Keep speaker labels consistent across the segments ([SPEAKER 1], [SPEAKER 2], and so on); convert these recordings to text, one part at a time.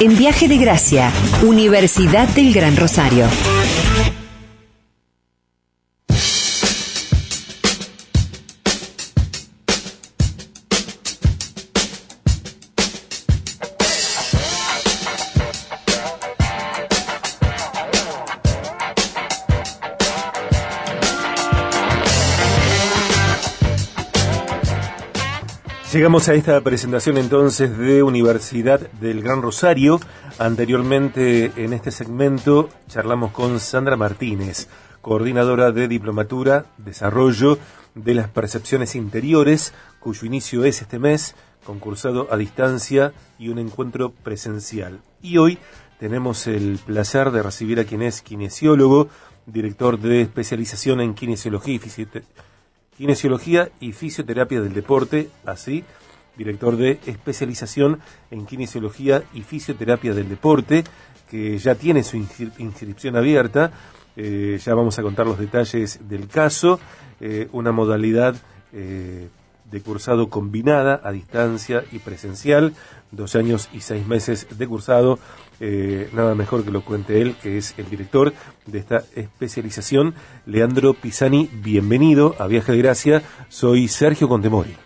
[SPEAKER 1] En Viaje de Gracia, Universidad del Gran Rosario.
[SPEAKER 2] Llegamos a esta presentación entonces de Universidad del Gran Rosario. Anteriormente en este segmento charlamos con Sandra Martínez, coordinadora de Diplomatura, Desarrollo de las Percepciones Interiores, cuyo inicio es este mes, concursado a distancia y un encuentro presencial. Y hoy tenemos el placer de recibir a quien es kinesiólogo, director de especialización en kinesiología y fisioterapia Kinesiología y Fisioterapia del Deporte, así, director de especialización en Kinesiología y Fisioterapia del Deporte, que ya tiene su inscripción abierta. Eh, ya vamos a contar los detalles del caso, eh, una modalidad eh, de cursado combinada a distancia y presencial, dos años y seis meses de cursado eh, nada mejor que lo cuente él, que es el director de esta especialización, Leandro Pisani. Bienvenido a Viaje de Gracia. Soy Sergio Contemori.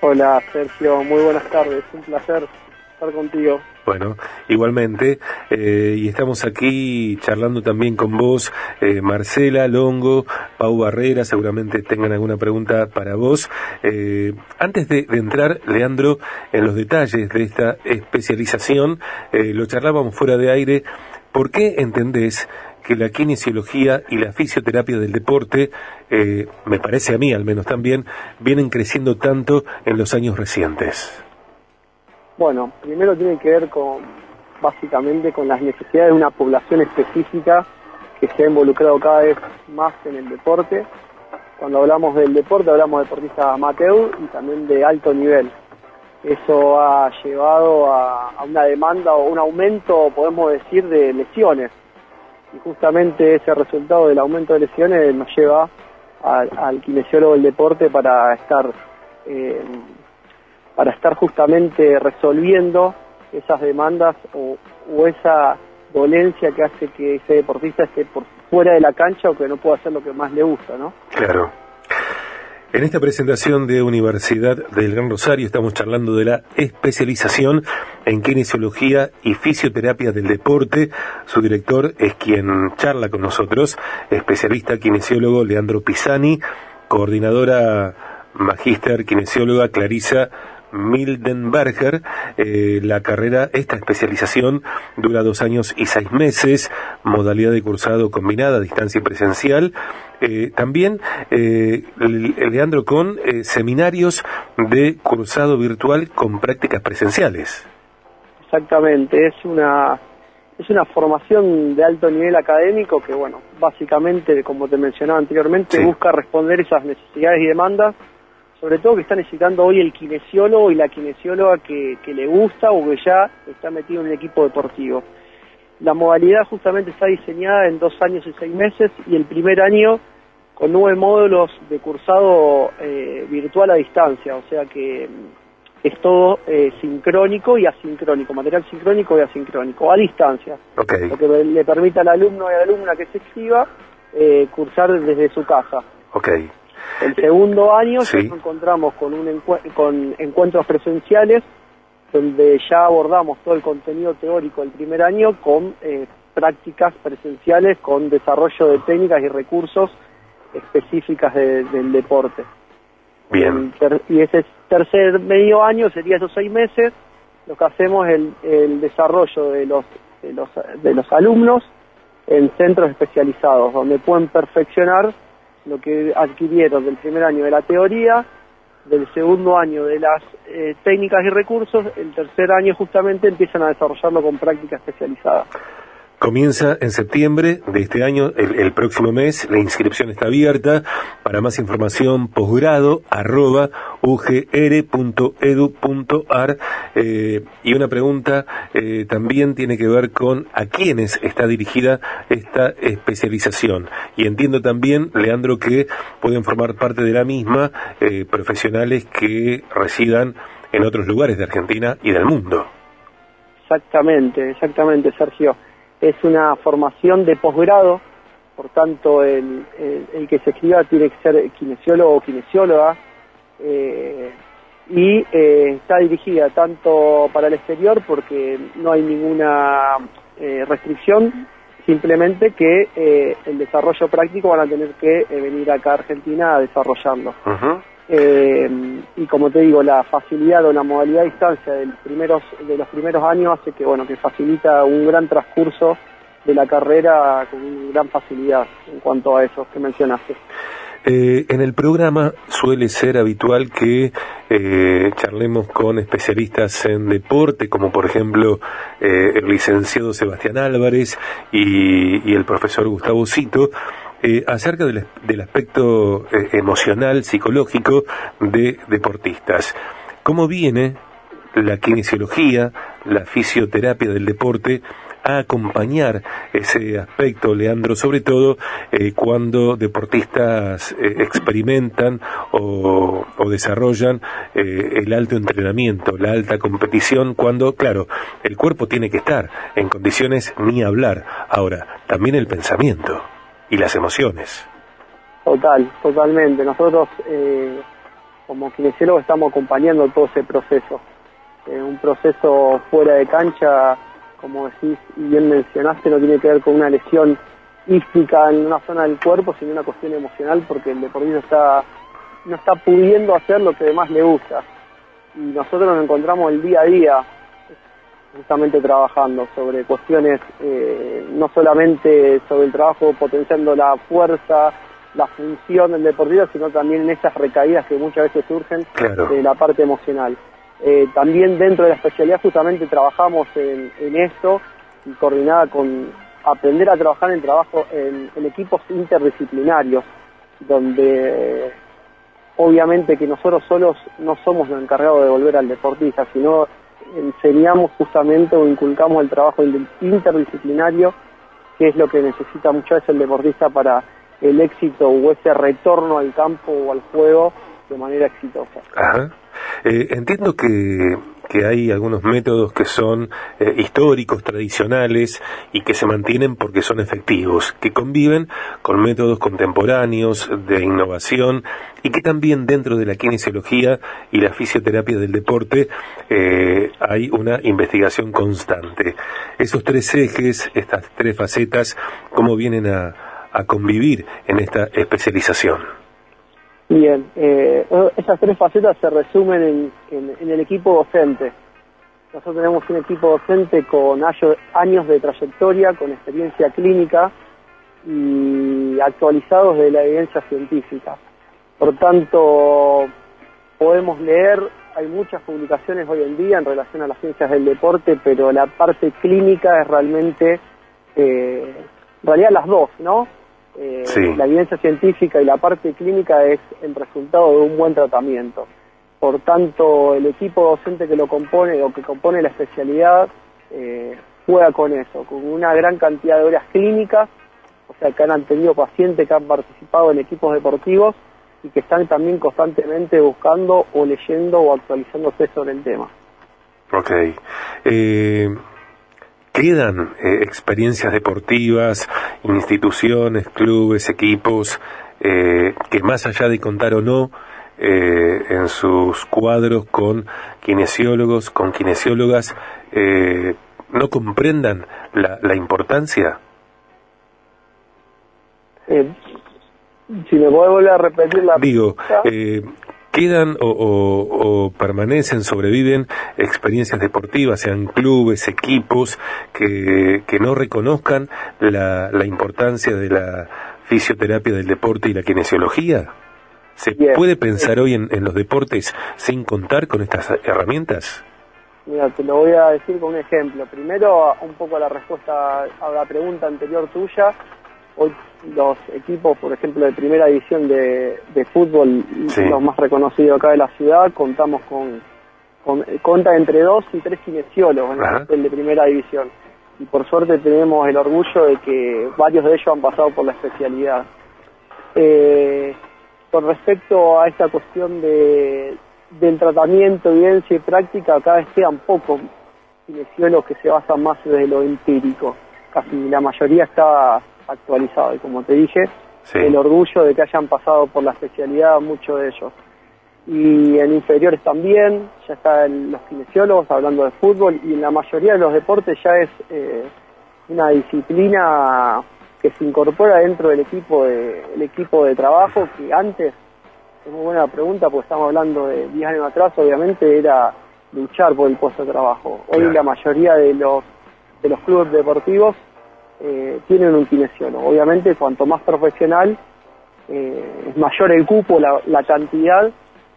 [SPEAKER 3] Hola Sergio, muy buenas tardes. Un placer estar contigo.
[SPEAKER 2] Bueno, igualmente, eh, y estamos aquí charlando también con vos, eh, Marcela Longo, Pau Barrera, seguramente tengan alguna pregunta para vos. Eh, antes de, entrar, Leandro, en los detalles de esta especialización, lo charlábamos fuera de aire, ¿por qué entendés que la kinesiología y la fisioterapia del deporte, me parece a mí al menos también, vienen creciendo tanto en los años recientes?
[SPEAKER 3] Bueno, primero tiene que ver con básicamente con las necesidades de una población específica que se ha involucrado cada vez más en el deporte. Cuando hablamos del deporte hablamos de deportistas amateur y también de alto nivel. Eso ha llevado a, una demanda o un aumento, podemos decir, de lesiones. Y justamente ese resultado del aumento de lesiones nos lleva al, kinesiólogo del deporte para estar eh, para estar justamente resolviendo esas demandas o, esa dolencia que hace que ese deportista esté por fuera de la cancha o que no pueda hacer lo que más le gusta, ¿no?
[SPEAKER 2] Claro. En esta presentación de Universidad del Gran Rosario estamos charlando de la especialización en kinesiología y fisioterapia del deporte. Su director es quien charla con nosotros, especialista kinesiólogo Leandro Pisani, coordinadora magíster kinesióloga Clarisa Mildenberger. Eh, la carrera, esta especialización dura dos años y seis meses, modalidad de cursado combinada, distancia y presencial. Eh, también, eh, Leandro, con eh, seminarios de cursado virtual con prácticas presenciales.
[SPEAKER 3] Exactamente, es una es una formación de alto nivel académico que, bueno, básicamente, como te mencionaba anteriormente, busca responder esas necesidades y demandas sobre todo que está necesitando hoy el kinesiólogo y la kinesióloga que, le gusta o que ya está metido en el equipo deportivo. La modalidad justamente está diseñada en dos años y seis meses y el primer año con nueve módulos de cursado eh, virtual a distancia, o sea que mm, es todo eh, sincrónico y asincrónico, material sincrónico y asincrónico, a distancia, lo que le permite al alumno y a la alumna que se escriba eh, cursar desde su casa.
[SPEAKER 2] Okay.
[SPEAKER 3] El segundo año nos encontramos con, un con encuentros presenciales donde ya abordamos todo el contenido teórico del primer año con eh, prácticas presenciales, con desarrollo de técnicas y recursos específicas del deporte.
[SPEAKER 2] Bien.
[SPEAKER 3] Y ese tercer medio año sería esos seis meses, lo que hacemos es el, el desarrollo de los, de los, de los alumnos en centros especializados, donde pueden perfeccionar lo que adquirieron del primer año de la teoría, del segundo año de las eh, técnicas y recursos, el tercer año justamente empiezan a desarrollarlo con práctica especializada.
[SPEAKER 2] Comienza en septiembre de este año, el, próximo mes, la inscripción está abierta. Para más información, posgrado arroba ugr.edu.ar. Eh, y una pregunta eh, también tiene que ver con a quiénes está dirigida esta especialización. Y entiendo también, Leandro, que pueden formar parte de la misma eh, profesionales que residan en otros lugares de Argentina y del mundo.
[SPEAKER 3] Exactamente, exactamente, Sergio. Es una formación de posgrado, por tanto el, el, que se escriba tiene que ser kinesiólogo o kinesióloga, eh, y eh, está dirigida tanto para el exterior porque no hay ninguna eh, restricción, simplemente que el desarrollo práctico van a tener que venir acá a Argentina a desarrollarlo. Y como te digo, la facilidad o la modalidad de distancia de los primeros, de los primeros años hace que, bueno, que facilita un gran transcurso de la carrera con gran facilidad en cuanto a eso que mencionaste.
[SPEAKER 2] Eh, en el programa suele ser habitual que eh, charlemos con especialistas en deporte, como por ejemplo eh, el licenciado Sebastián Álvarez y, el profesor Gustavo Cito, acerca del, del aspecto emocional, psicológico de deportistas. ¿Cómo viene la kinesiología, la fisioterapia del deporte a acompañar ese aspecto, Leandro, sobre todo eh, cuando deportistas eh, experimentan o, desarrollan eh, el alto entrenamiento, la alta competición, cuando, claro, el cuerpo tiene que estar en condiciones ni hablar. Ahora, también el pensamiento y las emociones.
[SPEAKER 3] Total, totalmente. Nosotros como kinesiólogos estamos acompañando todo ese proceso. un proceso fuera de cancha como decís y bien mencionaste, no tiene que ver con una lesión ística en una zona del cuerpo, sino una cuestión emocional porque el deportista está, no está pudiendo hacer lo que más le gusta. Y nosotros nos encontramos el día a día justamente trabajando sobre cuestiones eh, no solamente sobre el trabajo potenciando la fuerza, la función del deportista, sino también en esas recaídas que muchas veces surgen de la parte emocional. Eh, también dentro de la especialidad justamente trabajamos en, esto y coordinada con aprender a trabajar en trabajo en, equipos interdisciplinarios, donde obviamente que nosotros solos no somos los encargados de volver al deportista, sino enseñamos justamente o inculcamos el trabajo interdisciplinario, que es lo que necesita muchas veces el deportista para el éxito o ese retorno al campo o al juego de manera exitosa.
[SPEAKER 2] Eh, entiendo que, que, hay algunos métodos que son eh, históricos, tradicionales y que se mantienen porque son efectivos, que conviven con métodos contemporáneos de innovación y que también dentro de la kinesiología y la fisioterapia del deporte eh, hay una investigación constante. Esos tres ejes, estas tres facetas, ¿cómo vienen a, a convivir en esta especialización?
[SPEAKER 3] Bien, eh, esas tres facetas se resumen en, el equipo docente. Nosotros tenemos un equipo docente con años de trayectoria, con experiencia clínica y actualizados de la evidencia científica. Por tanto, podemos leer, hay muchas publicaciones hoy en día en relación a las ciencias del deporte, pero la parte clínica es realmente, eh, en realidad las dos, ¿no? Eh, la evidencia científica y la parte clínica es el resultado de un buen tratamiento. Por tanto, el equipo docente que lo compone o que compone la especialidad eh, juega con eso, con una gran cantidad de horas clínicas, o sea, que han tenido pacientes que han participado en equipos deportivos y que están también constantemente buscando o leyendo o actualizándose sobre el tema.
[SPEAKER 2] Ok. Eh, quedan eh, experiencias deportivas, instituciones, clubes, equipos, eh, que más allá de contar o no, eh, en sus cuadros con kinesiólogos, con kinesiólogas, no comprendan la, la importancia?
[SPEAKER 3] si me puedo volver a repetir la
[SPEAKER 2] Digo, quedan o, permanecen, sobreviven experiencias deportivas, sean clubes, equipos, que, que no reconozcan la, la, importancia de la fisioterapia del deporte y la kinesiología? ¿Se puede pensar hoy en, en, los deportes sin contar con estas herramientas?
[SPEAKER 3] Mira, te lo voy a decir con un ejemplo. Primero, un poco la respuesta a la pregunta anterior tuya. Hoy los equipos, por ejemplo, de primera división de, fútbol, los más reconocidos acá de la ciudad, contamos con, con cuenta entre dos y tres kinesiólogos en el de primera división. Y por suerte tenemos el orgullo de que varios de ellos han pasado por la especialidad. Eh, con respecto a esta cuestión de, del tratamiento, evidencia y práctica, cada vez quedan pocos kinesiólogos que se basan más desde lo empírico. Casi la mayoría está actualizado y como te dije, el orgullo de que hayan pasado por la especialidad muchos de ellos. Y en inferiores también, ya están los kinesiólogos hablando de fútbol y en la mayoría de los deportes ya es eh, una disciplina que se incorpora dentro del equipo de, el equipo de trabajo que antes, es muy buena pregunta porque estamos hablando de 10 años atrás, obviamente era luchar por el puesto de trabajo. Hoy la mayoría de los, de los clubes deportivos eh, tienen un kinesiólogo. Obviamente, cuanto más profesional, eh, es mayor el cupo, la, cantidad.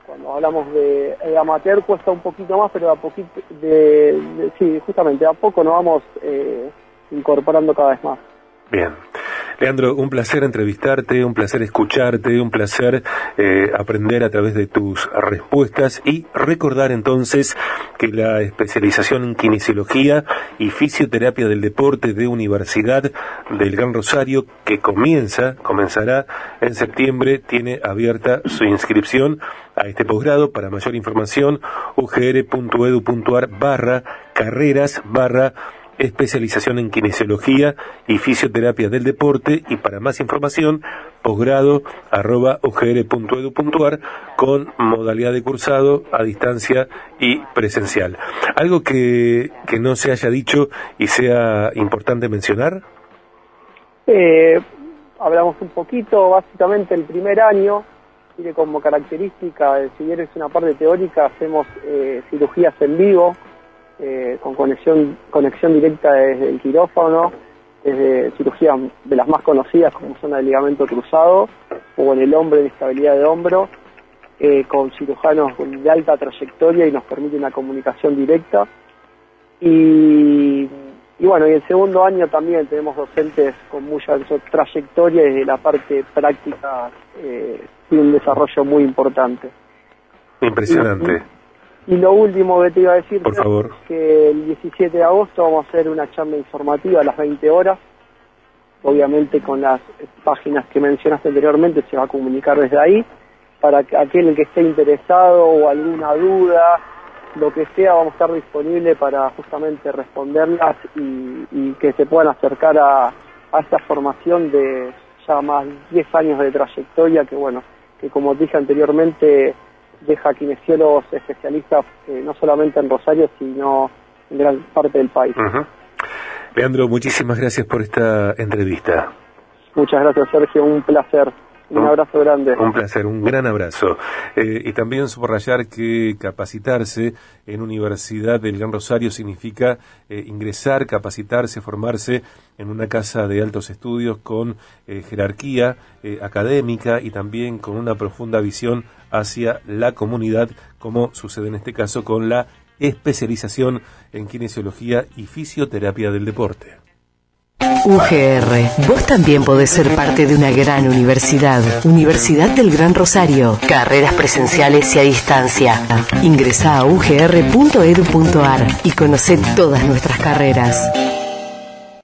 [SPEAKER 3] Cuando hablamos de, amateur cuesta un poquito más, pero a poquito, de, sí, justamente a poco nos vamos eh, incorporando cada vez más.
[SPEAKER 2] Bien. Leandro, un placer entrevistarte, un placer escucharte, un placer eh, aprender a través de tus respuestas y recordar entonces que la especialización en kinesiología y fisioterapia del deporte de Universidad del Gran Rosario, que comienza, comenzará en septiembre, tiene abierta su inscripción a este posgrado. Para mayor información, ugr.edu.ar barra carreras barra especialización en kinesiología y fisioterapia del deporte y para más información posgrado arroba con modalidad de cursado a distancia y presencial. ¿Algo que, que no se haya dicho y sea importante mencionar?
[SPEAKER 3] Eh, hablamos un poquito, básicamente el primer año tiene como característica, si bien es una parte teórica, hacemos eh, cirugías en vivo, eh, con conexión, conexión directa desde el quirófano, desde cirugías de las más conocidas como zona de ligamento cruzado o en el hombro de estabilidad de hombro, eh, con cirujanos de alta trayectoria y nos permite una comunicación directa. Y, bueno, y el segundo año también tenemos docentes con mucha trayectoria y desde la parte práctica eh, tiene un desarrollo muy importante.
[SPEAKER 2] Impresionante.
[SPEAKER 3] Y lo último que te iba a decir
[SPEAKER 2] Por favor.
[SPEAKER 3] es que el 17 de agosto vamos a hacer una charla informativa a las 20 horas. Obviamente con las páginas que mencionaste anteriormente se va a comunicar desde ahí. Para aquel que esté interesado o alguna duda, lo que sea, vamos a estar disponibles para justamente responderlas y, que se puedan acercar a, a esta formación de ya más 10 años de trayectoria que bueno, que como dije anteriormente deja kinesiólogos especialistas eh, no solamente en Rosario, sino en gran parte del país.
[SPEAKER 2] Leandro, muchísimas gracias por esta entrevista.
[SPEAKER 3] Muchas gracias, Sergio. Un placer. Un, abrazo grande.
[SPEAKER 2] Un placer, un gran abrazo. Eh, y también subrayar que capacitarse en Universidad del Gran Rosario significa eh, ingresar, capacitarse, formarse en una casa de altos estudios con eh, jerarquía académica y también con una profunda visión hacia la comunidad, como sucede en este caso con la especialización en kinesiología y fisioterapia del deporte.
[SPEAKER 1] UGR. Vos también podés ser parte de una gran universidad. Universidad del Gran Rosario. Carreras presenciales y a distancia. Ingresa a ugr.edu.ar y conoce todas nuestras carreras.